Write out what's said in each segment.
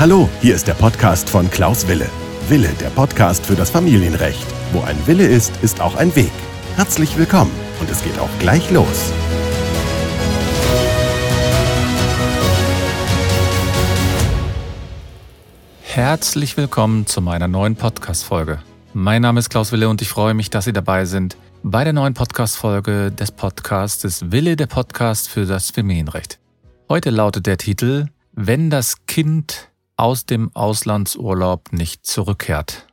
Hallo, hier ist der Podcast von Klaus Wille. Wille, der Podcast für das Familienrecht. Wo ein Wille ist, ist auch ein Weg. Herzlich willkommen und es geht auch gleich los. Herzlich willkommen zu meiner neuen Podcast-Folge. Mein Name ist Klaus Wille und ich freue mich, dass Sie dabei sind bei der neuen Podcast-Folge des Podcastes Wille, der Podcast für das Familienrecht. Heute lautet der Titel Wenn das Kind aus dem Auslandsurlaub nicht zurückkehrt.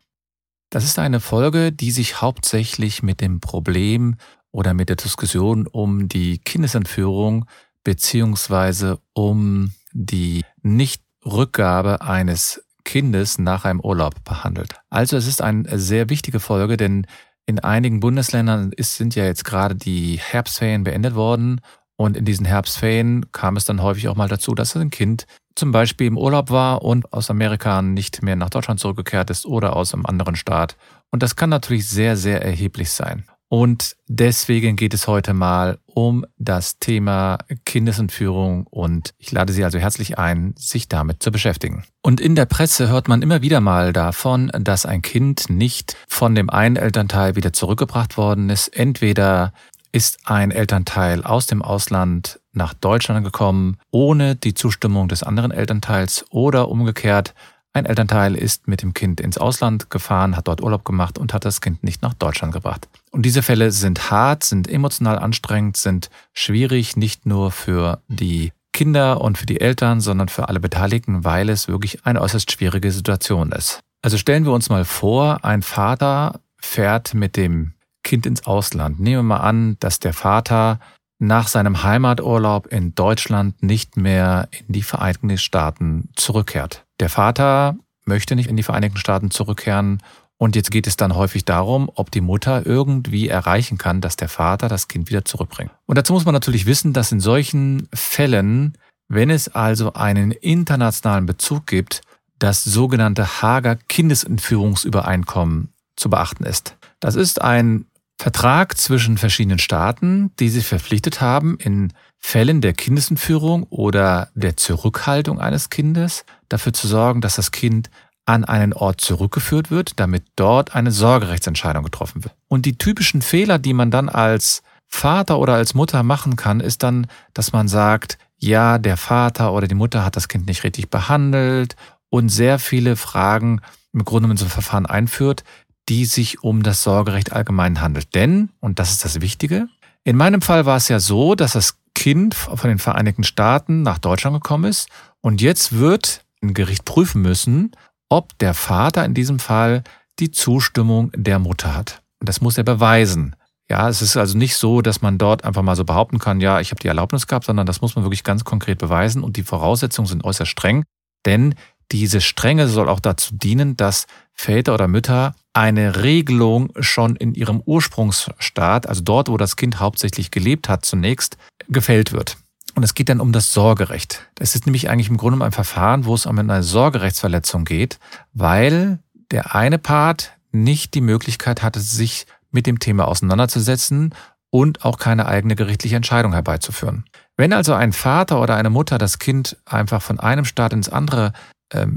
Das ist eine Folge, die sich hauptsächlich mit dem Problem oder mit der Diskussion um die Kindesentführung beziehungsweise um die Nichtrückgabe eines Kindes nach einem Urlaub behandelt. Also es ist eine sehr wichtige Folge, denn in einigen Bundesländern ist, sind ja jetzt gerade die Herbstferien beendet worden und in diesen Herbstferien kam es dann häufig auch mal dazu, dass ein Kind zum Beispiel im Urlaub war und aus Amerika nicht mehr nach Deutschland zurückgekehrt ist oder aus einem anderen Staat. Und das kann natürlich sehr, sehr erheblich sein. Und deswegen geht es heute mal um das Thema Kindesentführung und ich lade Sie also herzlich ein, sich damit zu beschäftigen. Und in der Presse hört man immer wieder mal davon, dass ein Kind nicht von dem einen Elternteil wieder zurückgebracht worden ist. Entweder ist ein Elternteil aus dem Ausland nach Deutschland gekommen, ohne die Zustimmung des anderen Elternteils oder umgekehrt, ein Elternteil ist mit dem Kind ins Ausland gefahren, hat dort Urlaub gemacht und hat das Kind nicht nach Deutschland gebracht. Und diese Fälle sind hart, sind emotional anstrengend, sind schwierig, nicht nur für die Kinder und für die Eltern, sondern für alle Beteiligten, weil es wirklich eine äußerst schwierige Situation ist. Also stellen wir uns mal vor, ein Vater fährt mit dem Kind ins Ausland. Nehmen wir mal an, dass der Vater nach seinem Heimaturlaub in Deutschland nicht mehr in die Vereinigten Staaten zurückkehrt. Der Vater möchte nicht in die Vereinigten Staaten zurückkehren und jetzt geht es dann häufig darum, ob die Mutter irgendwie erreichen kann, dass der Vater das Kind wieder zurückbringt. Und dazu muss man natürlich wissen, dass in solchen Fällen, wenn es also einen internationalen Bezug gibt, das sogenannte Hager Kindesentführungsübereinkommen zu beachten ist. Das ist ein Vertrag zwischen verschiedenen Staaten, die sich verpflichtet haben, in Fällen der Kindesentführung oder der Zurückhaltung eines Kindes dafür zu sorgen, dass das Kind an einen Ort zurückgeführt wird, damit dort eine Sorgerechtsentscheidung getroffen wird. Und die typischen Fehler, die man dann als Vater oder als Mutter machen kann, ist dann, dass man sagt, ja, der Vater oder die Mutter hat das Kind nicht richtig behandelt und sehr viele Fragen im Grunde genommen so ein Verfahren einführt, die sich um das Sorgerecht allgemein handelt. Denn, und das ist das Wichtige, in meinem Fall war es ja so, dass das Kind von den Vereinigten Staaten nach Deutschland gekommen ist und jetzt wird ein Gericht prüfen müssen, ob der Vater in diesem Fall die Zustimmung der Mutter hat. Das muss er beweisen. Ja, es ist also nicht so, dass man dort einfach mal so behaupten kann, ja, ich habe die Erlaubnis gehabt, sondern das muss man wirklich ganz konkret beweisen und die Voraussetzungen sind äußerst streng, denn diese Strenge soll auch dazu dienen, dass Väter oder Mütter eine Regelung schon in ihrem Ursprungsstaat, also dort, wo das Kind hauptsächlich gelebt hat, zunächst gefällt wird. Und es geht dann um das Sorgerecht. Das ist nämlich eigentlich im Grunde ein Verfahren, wo es um eine Sorgerechtsverletzung geht, weil der eine Part nicht die Möglichkeit hatte, sich mit dem Thema auseinanderzusetzen und auch keine eigene gerichtliche Entscheidung herbeizuführen. Wenn also ein Vater oder eine Mutter das Kind einfach von einem Staat ins andere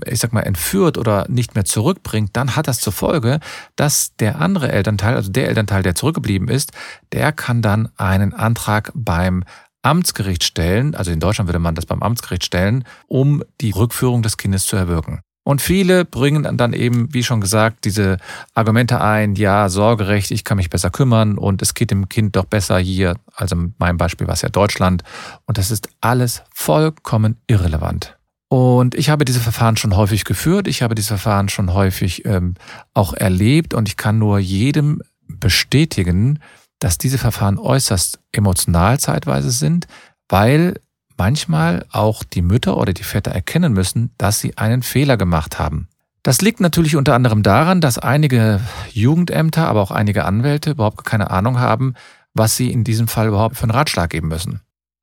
ich sag mal, entführt oder nicht mehr zurückbringt, dann hat das zur Folge, dass der andere Elternteil, also der Elternteil, der zurückgeblieben ist, der kann dann einen Antrag beim Amtsgericht stellen, also in Deutschland würde man das beim Amtsgericht stellen, um die Rückführung des Kindes zu erwirken. Und viele bringen dann eben, wie schon gesagt, diese Argumente ein, ja, Sorgerecht, ich kann mich besser kümmern und es geht dem Kind doch besser hier, also mein Beispiel war es ja Deutschland. Und das ist alles vollkommen irrelevant. Und ich habe diese Verfahren schon häufig geführt, ich habe diese Verfahren schon häufig ähm, auch erlebt und ich kann nur jedem bestätigen, dass diese Verfahren äußerst emotional zeitweise sind, weil manchmal auch die Mütter oder die Väter erkennen müssen, dass sie einen Fehler gemacht haben. Das liegt natürlich unter anderem daran, dass einige Jugendämter, aber auch einige Anwälte überhaupt keine Ahnung haben, was sie in diesem Fall überhaupt für einen Ratschlag geben müssen.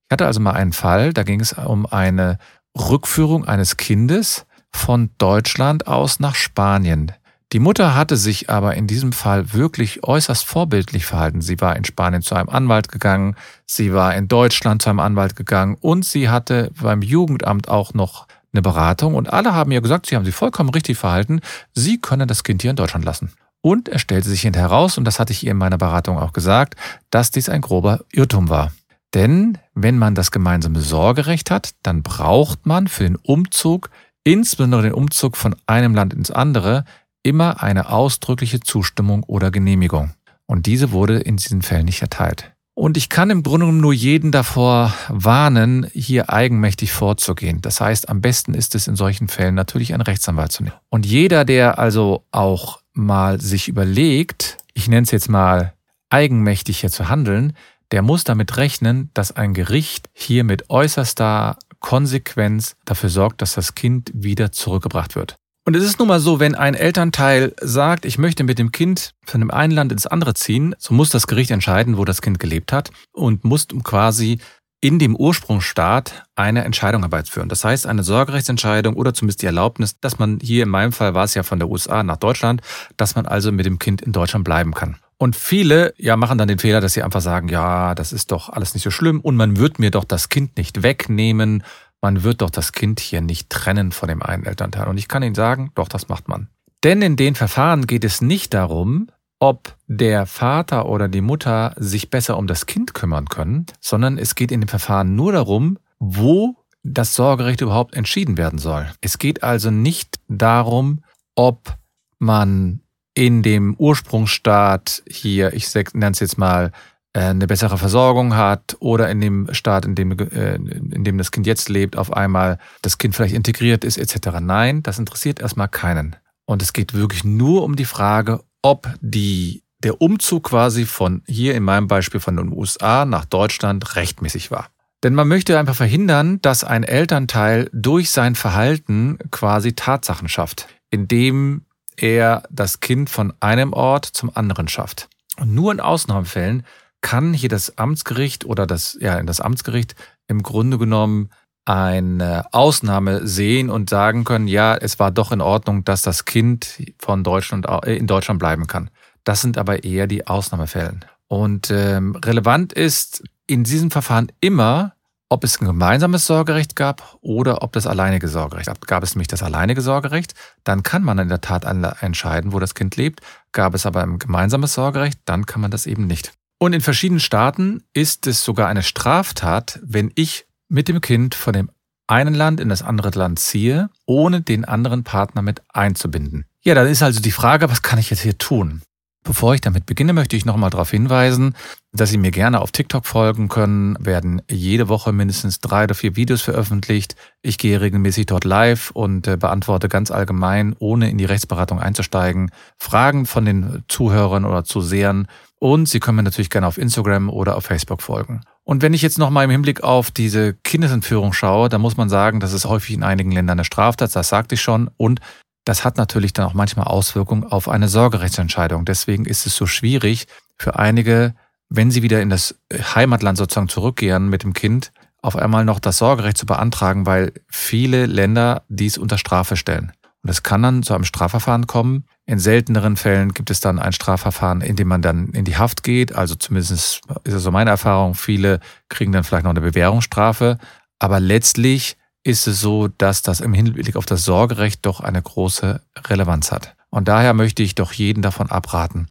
Ich hatte also mal einen Fall, da ging es um eine Rückführung eines Kindes von Deutschland aus nach Spanien. Die Mutter hatte sich aber in diesem Fall wirklich äußerst vorbildlich verhalten. Sie war in Spanien zu einem Anwalt gegangen, sie war in Deutschland zu einem Anwalt gegangen und sie hatte beim Jugendamt auch noch eine Beratung und alle haben ihr gesagt, sie haben sich vollkommen richtig verhalten, sie können das Kind hier in Deutschland lassen. Und es stellte sich hinterher heraus, und das hatte ich ihr in meiner Beratung auch gesagt, dass dies ein grober Irrtum war. Denn wenn man das gemeinsame Sorgerecht hat, dann braucht man für den Umzug, insbesondere den Umzug von einem Land ins andere, immer eine ausdrückliche Zustimmung oder Genehmigung. Und diese wurde in diesen Fällen nicht erteilt. Und ich kann im Grunde genommen nur jeden davor warnen, hier eigenmächtig vorzugehen. Das heißt, am besten ist es in solchen Fällen natürlich einen Rechtsanwalt zu nehmen. Und jeder, der also auch mal sich überlegt, ich nenne es jetzt mal eigenmächtig hier zu handeln, der muss damit rechnen, dass ein Gericht hier mit äußerster Konsequenz dafür sorgt, dass das Kind wieder zurückgebracht wird. Und es ist nun mal so, wenn ein Elternteil sagt, ich möchte mit dem Kind von dem einen Land ins andere ziehen, so muss das Gericht entscheiden, wo das Kind gelebt hat und muss quasi in dem Ursprungsstaat eine Entscheidung herbeiführen. Das heißt, eine Sorgerechtsentscheidung oder zumindest die Erlaubnis, dass man hier in meinem Fall war es ja von der USA nach Deutschland, dass man also mit dem Kind in Deutschland bleiben kann. Und viele ja machen dann den Fehler, dass sie einfach sagen, ja, das ist doch alles nicht so schlimm und man wird mir doch das Kind nicht wegnehmen man wird doch das Kind hier nicht trennen von dem einen Elternteil. Und ich kann Ihnen sagen, doch, das macht man. Denn in den Verfahren geht es nicht darum, ob der Vater oder die Mutter sich besser um das Kind kümmern können, sondern es geht in dem Verfahren nur darum, wo das Sorgerecht überhaupt entschieden werden soll. Es geht also nicht darum, ob man in dem Ursprungsstaat hier, ich nenne es jetzt mal, äh, eine bessere Versorgung hat oder in dem Staat, in dem, äh, in dem das Kind jetzt lebt, auf einmal das Kind vielleicht integriert ist etc. Nein, das interessiert erstmal keinen. Und es geht wirklich nur um die Frage, ob die, der Umzug quasi von hier in meinem Beispiel von den USA nach Deutschland rechtmäßig war. Denn man möchte einfach verhindern, dass ein Elternteil durch sein Verhalten quasi Tatsachen schafft, indem er das Kind von einem Ort zum anderen schafft. Und nur in Ausnahmefällen kann hier das Amtsgericht oder das, ja, das Amtsgericht im Grunde genommen eine Ausnahme sehen und sagen können, ja, es war doch in Ordnung, dass das Kind von Deutschland äh, in Deutschland bleiben kann. Das sind aber eher die Ausnahmefällen. Und ähm, relevant ist in diesem Verfahren immer, ob es ein gemeinsames Sorgerecht gab oder ob das alleinige Sorgerecht gab. Gab es nämlich das alleinige Sorgerecht, dann kann man in der Tat entscheiden, wo das Kind lebt. Gab es aber ein gemeinsames Sorgerecht, dann kann man das eben nicht. Und in verschiedenen Staaten ist es sogar eine Straftat, wenn ich mit dem Kind von dem einen Land in das andere Land ziehe, ohne den anderen Partner mit einzubinden. Ja, dann ist also die Frage, was kann ich jetzt hier tun? Bevor ich damit beginne, möchte ich nochmal darauf hinweisen, dass Sie mir gerne auf TikTok folgen können. Werden jede Woche mindestens drei oder vier Videos veröffentlicht. Ich gehe regelmäßig dort live und äh, beantworte ganz allgemein, ohne in die Rechtsberatung einzusteigen, Fragen von den Zuhörern oder Zusehern und Sie können mir natürlich gerne auf Instagram oder auf Facebook folgen. Und wenn ich jetzt nochmal im Hinblick auf diese Kindesentführung schaue, dann muss man sagen, das ist häufig in einigen Ländern eine Straftat, das sagte ich schon. Und das hat natürlich dann auch manchmal Auswirkungen auf eine Sorgerechtsentscheidung. Deswegen ist es so schwierig für einige, wenn sie wieder in das Heimatland sozusagen zurückkehren mit dem Kind, auf einmal noch das Sorgerecht zu beantragen, weil viele Länder dies unter Strafe stellen. Und es kann dann zu einem Strafverfahren kommen. In selteneren Fällen gibt es dann ein Strafverfahren, in dem man dann in die Haft geht. Also zumindest ist es so meine Erfahrung. Viele kriegen dann vielleicht noch eine Bewährungsstrafe. Aber letztlich ist es so, dass das im Hinblick auf das Sorgerecht doch eine große Relevanz hat. Und daher möchte ich doch jeden davon abraten.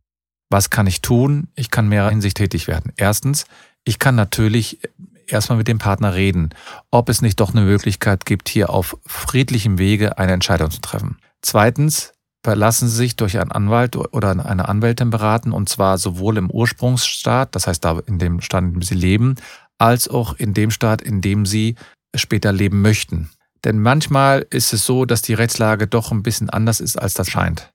Was kann ich tun? Ich kann mehrer Hinsicht tätig werden. Erstens, ich kann natürlich erstmal mit dem Partner reden, ob es nicht doch eine Möglichkeit gibt, hier auf friedlichem Wege eine Entscheidung zu treffen. Zweitens, verlassen Sie sich durch einen Anwalt oder eine Anwältin beraten, und zwar sowohl im Ursprungsstaat, das heißt da in dem Staat, in dem Sie leben, als auch in dem Staat, in dem Sie später leben möchten. Denn manchmal ist es so, dass die Rechtslage doch ein bisschen anders ist, als das scheint.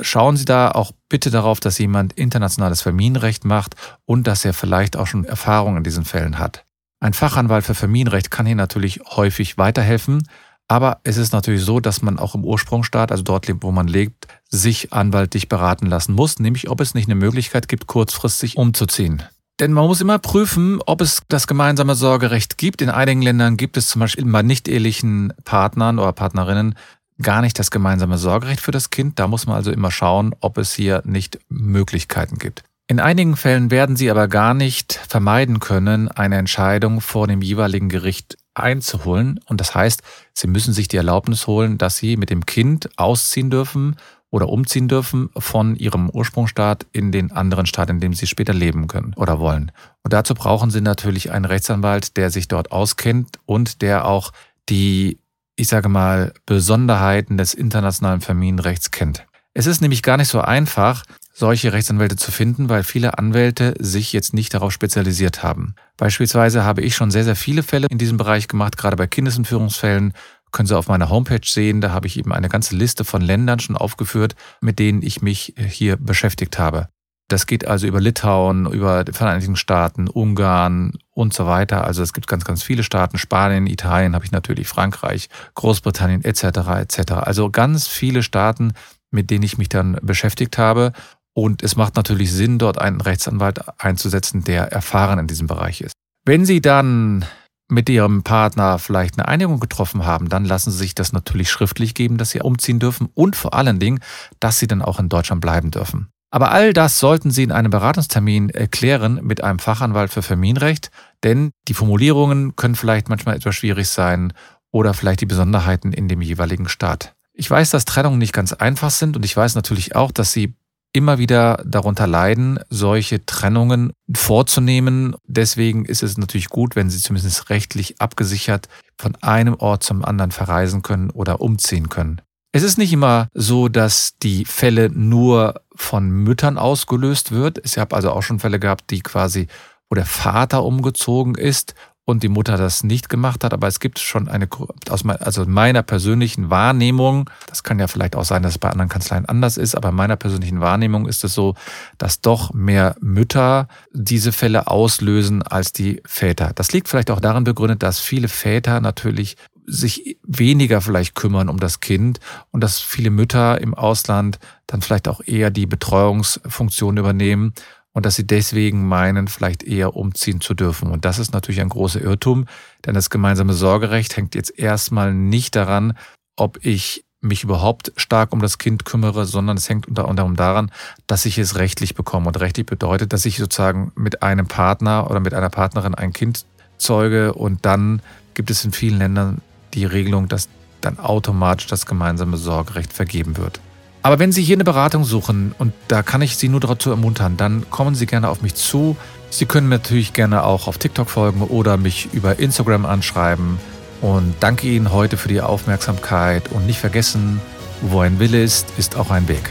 Schauen Sie da auch bitte darauf, dass jemand internationales Familienrecht macht und dass er vielleicht auch schon Erfahrung in diesen Fällen hat. Ein Fachanwalt für Familienrecht kann hier natürlich häufig weiterhelfen, aber es ist natürlich so, dass man auch im Ursprungsstaat, also dort, wo man lebt, sich anwaltlich beraten lassen muss, nämlich ob es nicht eine Möglichkeit gibt, kurzfristig umzuziehen. Denn man muss immer prüfen, ob es das gemeinsame Sorgerecht gibt. In einigen Ländern gibt es zum Beispiel bei nicht-ehelichen Partnern oder Partnerinnen gar nicht das gemeinsame Sorgerecht für das Kind. Da muss man also immer schauen, ob es hier nicht Möglichkeiten gibt. In einigen Fällen werden Sie aber gar nicht vermeiden können, eine Entscheidung vor dem jeweiligen Gericht einzuholen. Und das heißt, Sie müssen sich die Erlaubnis holen, dass Sie mit dem Kind ausziehen dürfen oder umziehen dürfen von Ihrem Ursprungsstaat in den anderen Staat, in dem Sie später leben können oder wollen. Und dazu brauchen Sie natürlich einen Rechtsanwalt, der sich dort auskennt und der auch die, ich sage mal, Besonderheiten des internationalen Familienrechts kennt. Es ist nämlich gar nicht so einfach, solche Rechtsanwälte zu finden, weil viele Anwälte sich jetzt nicht darauf spezialisiert haben. Beispielsweise habe ich schon sehr, sehr viele Fälle in diesem Bereich gemacht, gerade bei Kindesentführungsfällen. Können Sie auf meiner Homepage sehen, da habe ich eben eine ganze Liste von Ländern schon aufgeführt, mit denen ich mich hier beschäftigt habe. Das geht also über Litauen, über die Vereinigten Staaten, Ungarn und so weiter. Also es gibt ganz, ganz viele Staaten. Spanien, Italien habe ich natürlich, Frankreich, Großbritannien etc. etc. Also ganz viele Staaten, mit denen ich mich dann beschäftigt habe. Und es macht natürlich Sinn, dort einen Rechtsanwalt einzusetzen, der erfahren in diesem Bereich ist. Wenn Sie dann mit Ihrem Partner vielleicht eine Einigung getroffen haben, dann lassen Sie sich das natürlich schriftlich geben, dass Sie umziehen dürfen und vor allen Dingen, dass Sie dann auch in Deutschland bleiben dürfen. Aber all das sollten Sie in einem Beratungstermin erklären mit einem Fachanwalt für Familienrecht, denn die Formulierungen können vielleicht manchmal etwas schwierig sein oder vielleicht die Besonderheiten in dem jeweiligen Staat. Ich weiß, dass Trennungen nicht ganz einfach sind und ich weiß natürlich auch, dass Sie immer wieder darunter leiden, solche Trennungen vorzunehmen. Deswegen ist es natürlich gut, wenn Sie zumindest rechtlich abgesichert von einem Ort zum anderen verreisen können oder umziehen können. Es ist nicht immer so, dass die Fälle nur von Müttern ausgelöst wird. Ich habe also auch schon Fälle gehabt, die quasi, wo der Vater umgezogen ist und die Mutter das nicht gemacht hat. Aber es gibt schon eine, aus also meiner persönlichen Wahrnehmung, das kann ja vielleicht auch sein, dass es bei anderen Kanzleien anders ist, aber in meiner persönlichen Wahrnehmung ist es so, dass doch mehr Mütter diese Fälle auslösen als die Väter. Das liegt vielleicht auch darin begründet, dass viele Väter natürlich sich weniger vielleicht kümmern um das Kind und dass viele Mütter im Ausland dann vielleicht auch eher die Betreuungsfunktion übernehmen und dass sie deswegen meinen, vielleicht eher umziehen zu dürfen. Und das ist natürlich ein großer Irrtum, denn das gemeinsame Sorgerecht hängt jetzt erstmal nicht daran, ob ich mich überhaupt stark um das Kind kümmere, sondern es hängt unter anderem daran, dass ich es rechtlich bekomme. Und rechtlich bedeutet, dass ich sozusagen mit einem Partner oder mit einer Partnerin ein Kind zeuge und dann gibt es in vielen Ländern die Regelung, dass dann automatisch das gemeinsame Sorgerecht vergeben wird. Aber wenn Sie hier eine Beratung suchen, und da kann ich Sie nur dazu ermuntern, dann kommen Sie gerne auf mich zu. Sie können mir natürlich gerne auch auf TikTok folgen oder mich über Instagram anschreiben. Und danke Ihnen heute für die Aufmerksamkeit und nicht vergessen, wo ein Wille ist, ist auch ein Weg.